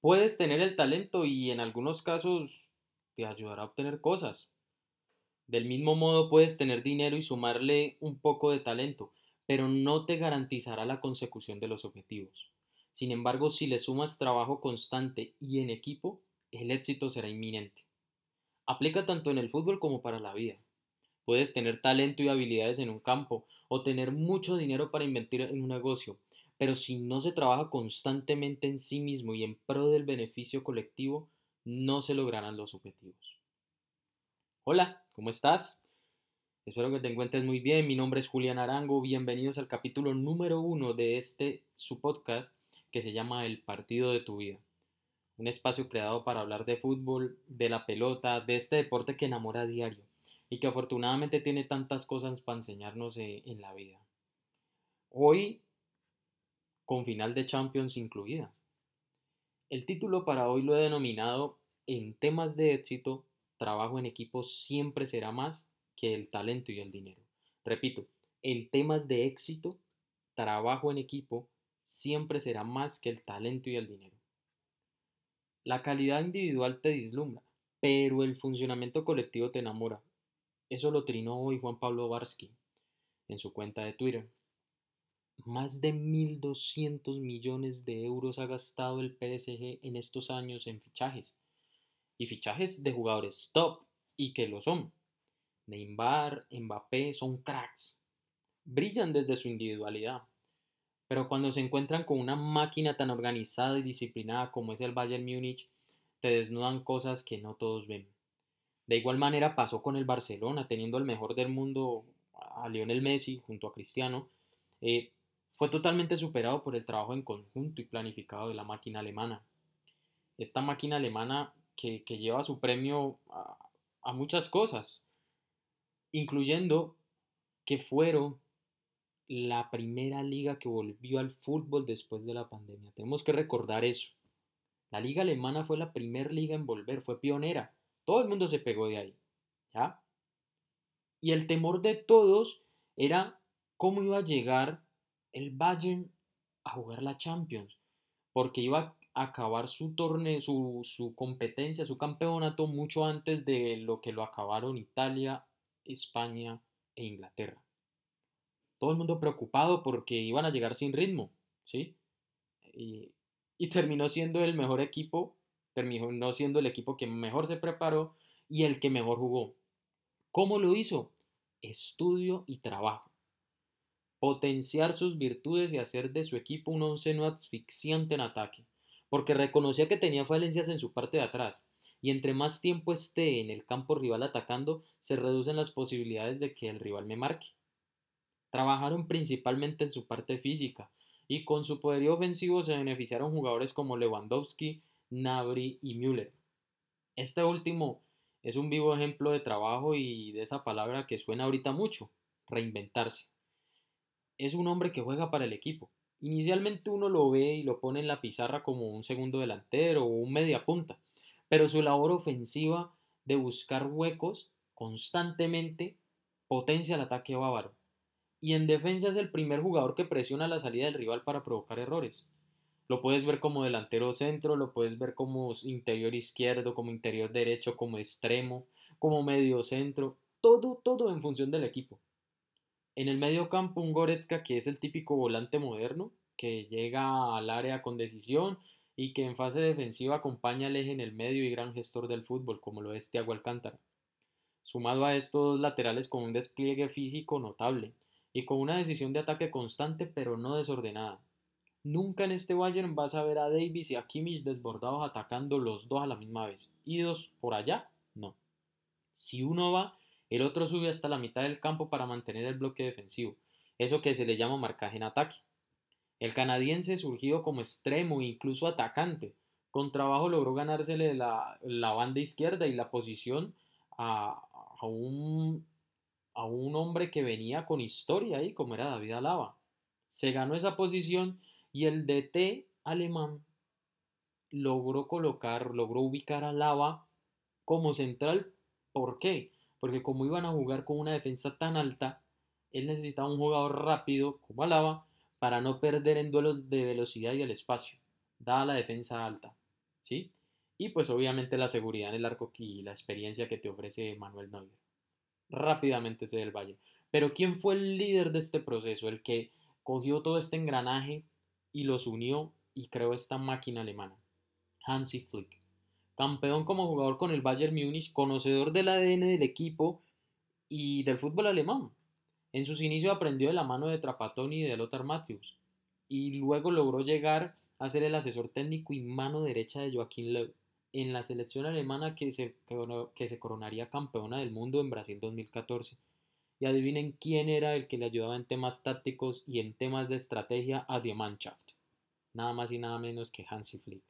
Puedes tener el talento y en algunos casos te ayudará a obtener cosas. Del mismo modo puedes tener dinero y sumarle un poco de talento, pero no te garantizará la consecución de los objetivos. Sin embargo, si le sumas trabajo constante y en equipo, el éxito será inminente. Aplica tanto en el fútbol como para la vida. Puedes tener talento y habilidades en un campo o tener mucho dinero para invertir en un negocio, pero si no se trabaja constantemente en sí mismo y en pro del beneficio colectivo, no se lograrán los objetivos. Hola, ¿cómo estás? Espero que te encuentres muy bien. Mi nombre es Julián Arango. Bienvenidos al capítulo número uno de este su podcast que se llama El partido de tu vida un espacio creado para hablar de fútbol, de la pelota, de este deporte que enamora a diario y que afortunadamente tiene tantas cosas para enseñarnos eh, en la vida. Hoy, con final de Champions incluida. El título para hoy lo he denominado En temas de éxito, trabajo en equipo siempre será más que el talento y el dinero. Repito, en temas de éxito, trabajo en equipo siempre será más que el talento y el dinero. La calidad individual te dislumbra, pero el funcionamiento colectivo te enamora. Eso lo trinó hoy Juan Pablo Barsky en su cuenta de Twitter. Más de 1.200 millones de euros ha gastado el PSG en estos años en fichajes. Y fichajes de jugadores top, y que lo son. Neymar, Mbappé son cracks. Brillan desde su individualidad. Pero cuando se encuentran con una máquina tan organizada y disciplinada como es el Bayern Múnich, te desnudan cosas que no todos ven. De igual manera pasó con el Barcelona, teniendo al mejor del mundo a Lionel Messi junto a Cristiano, eh, fue totalmente superado por el trabajo en conjunto y planificado de la máquina alemana. Esta máquina alemana que, lleva su premio a, a muchas cosas, incluyendo que fueron la primera liga que volvió al fútbol después de la pandemia. Tenemos que recordar eso. La liga alemana fue la primera liga en volver, fue pionera. Todo el mundo se pegó de ahí. ¿Ya? Y el temor de todos era cómo iba a llegar el Bayern a jugar la Champions. Porque iba a acabar su torneo, su, competencia, su campeonato mucho antes de lo que lo acabaron Italia, España e Inglaterra todo el mundo preocupado porque iban a llegar sin ritmo, ¿sí? Y, terminó siendo el mejor equipo, terminó siendo el equipo que mejor se preparó y el que mejor jugó. ¿Cómo lo hizo? Estudio y trabajo. Potenciar sus virtudes y hacer de su equipo un onceno asfixiante en ataque, porque reconocía que tenía falencias en su parte de atrás, y entre más tiempo esté en el campo rival atacando, se reducen las posibilidades de que el rival me marque. Trabajaron principalmente en su parte física y con su poderío ofensivo se beneficiaron jugadores como Lewandowski, Nabri y Müller. Este último es un vivo ejemplo de trabajo y de esa palabra que suena ahorita mucho, reinventarse. Es un hombre que juega para el equipo. Inicialmente uno lo ve y lo pone en la pizarra como un segundo delantero o un media punta, pero su labor ofensiva de buscar huecos constantemente potencia el ataque bávaro y en defensa es el primer jugador que presiona la salida del rival para provocar errores. Lo puedes ver como delantero centro, lo puedes ver como interior izquierdo, como interior derecho, como extremo, como medio centro, todo, todo en función del equipo. En el medio campo un Goretzka que es el típico volante moderno, que llega al área con decisión y que en fase defensiva acompaña al eje en el medio y gran gestor del fútbol, como lo es Thiago Alcántara. Sumado a estos dos laterales con un despliegue físico notable, y con una decisión de ataque constante pero no desordenada. Nunca en este Bayern vas a ver a Davis y a Kimmich desbordados atacando los dos a la misma vez. ¿Idos por allá? No. Si uno va, el otro sube hasta la mitad del campo para mantener el bloque defensivo, eso que se le llama marcaje en ataque. El canadiense, surgido como extremo e incluso atacante, con trabajo logró ganársele la, la banda izquierda y la posición a, a un a un hombre que venía con historia ahí, como era David Alaba. Se ganó esa posición y el DT alemán logró colocar, logró ubicar a Alaba como central. ¿Por qué? Porque como iban a jugar con una defensa tan alta, él necesitaba un jugador rápido como Alaba para no perder en duelos de velocidad y el espacio, dada la defensa alta, ¿sí? Y pues obviamente la seguridad en el arco y la experiencia que te ofrece Manuel Neuer. Rápidamente se del Valle. Pero ¿quién fue el líder de este proceso? El que cogió todo este engranaje y los unió y creó esta máquina alemana. Hansi Flick. Campeón como jugador con el Bayern Múnich, conocedor del ADN del equipo y del fútbol alemán. En sus inicios aprendió de la mano de Trapattoni y de Lothar Matthäus y luego logró llegar a ser el asesor técnico y mano derecha de Joaquín Löw en la selección alemana que se, que se coronaría campeona del mundo en Brasil 2014. Y adivinen quién era el que le ayudaba en temas tácticos y en temas de estrategia a Die Mannschaft. Nada más y nada menos que Hansi Flick.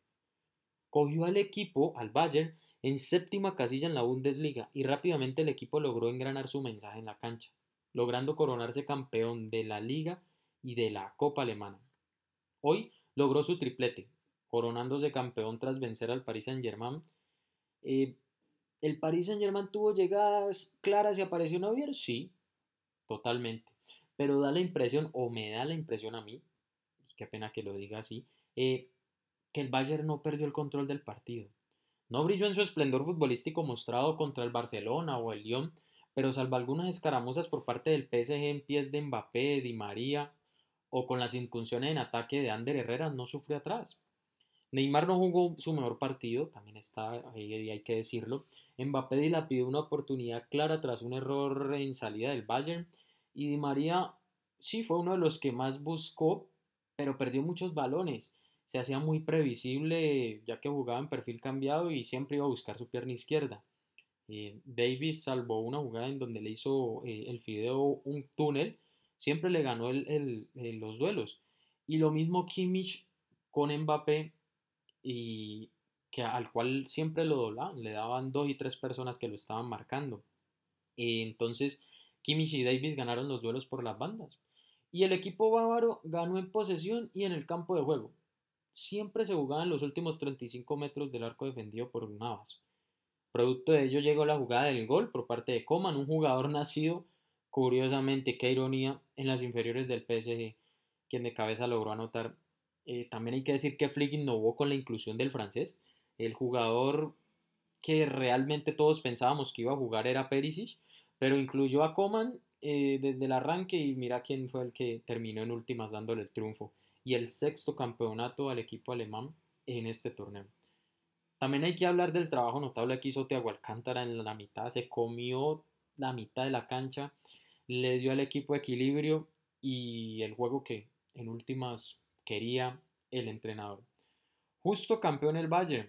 Cogió al equipo, al Bayern, en séptima casilla en la Bundesliga y rápidamente el equipo logró engranar su mensaje en la cancha, logrando coronarse campeón de la Liga y de la Copa Alemana. Hoy logró su triplete, coronándose campeón tras vencer al Paris Saint-Germain. Eh, ¿El Paris Saint-Germain tuvo llegadas claras y apareció Neuer? Sí, totalmente. Pero da la impresión, o me da la impresión a mí, qué pena que lo diga así, eh, que el Bayern no perdió el control del partido. No brilló en su esplendor futbolístico mostrado contra el Barcelona o el Lyon, pero salvo algunas escaramuzas por parte del PSG en pies de Mbappé, Di María o con las incursiones en ataque de Ander Herrera, no sufrió atrás. Neymar no jugó su mejor partido, también está ahí, hay que decirlo. Mbappé dilapidó una oportunidad clara tras un error en salida del Bayern. Y Di María sí fue uno de los que más buscó, pero perdió muchos balones. Se hacía muy previsible ya que jugaba en perfil cambiado y siempre iba a buscar su pierna izquierda. Eh, Davis salvó una jugada en donde le hizo eh, el Fideo un túnel, siempre le ganó los duelos. Y lo mismo Kimmich con Mbappé y que al cual siempre lo doblaban, le daban dos y tres personas que lo estaban marcando. entonces, Kimmich y Davis ganaron los duelos por las bandas. Y el equipo bávaro ganó en posesión y en el campo de juego. Siempre se jugaba en los últimos 35 metros del arco defendido por Navas. Producto de ello llegó la jugada del gol por parte de Coman, un jugador nacido, curiosamente, qué ironía, en las inferiores del PSG, quien de cabeza logró anotar eh, también hay que decir que Flick innovó con la inclusión del francés. El jugador que realmente todos pensábamos que iba a jugar era Perisic, pero incluyó a Coman eh, desde el arranque y mira quién fue el que terminó en últimas dándole el triunfo y el sexto campeonato al equipo alemán en este torneo. También hay que hablar del trabajo notable que hizo Thiago Alcántara en la mitad, se comió la mitad de la cancha, le dio al equipo equilibrio y el juego que en últimas quería el entrenador. Justo campeón el Bayern,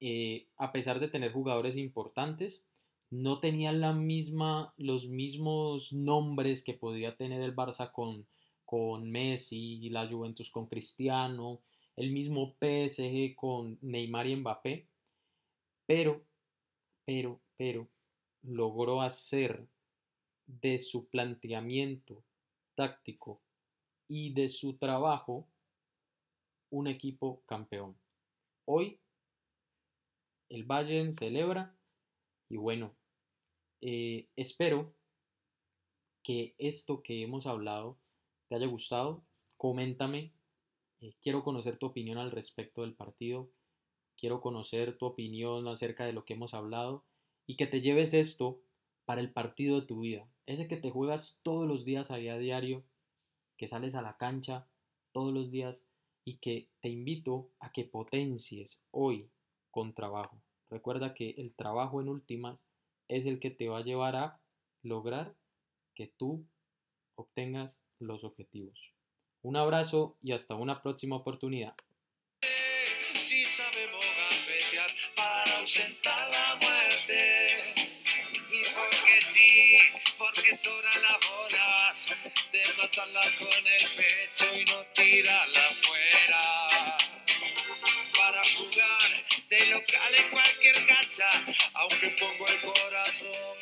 eh, a pesar de tener jugadores importantes, no tenía la misma, los mismos nombres que podía tener el Barça con, con Messi, la Juventus con Cristiano, el mismo PSG con Neymar y Mbappé, pero, pero, pero, logró hacer de su planteamiento táctico y de su trabajo un equipo campeón. Hoy el Bayern celebra y bueno, eh, espero que esto que hemos hablado te haya gustado. Coméntame, eh, quiero conocer tu opinión al respecto del partido, quiero conocer tu opinión acerca de lo que hemos hablado y que te lleves esto para el partido de tu vida, ese que te juegas todos los días a día a diario que sales a la cancha todos los días y que te invito a que potencies hoy con trabajo. Recuerda que el trabajo en últimas es el que te va a llevar a lograr que tú obtengas los objetivos. Un abrazo y hasta una próxima oportunidad. De matarla con el pecho y no tirarla afuera. Para jugar de local en cualquier cancha, aunque pongo el corazón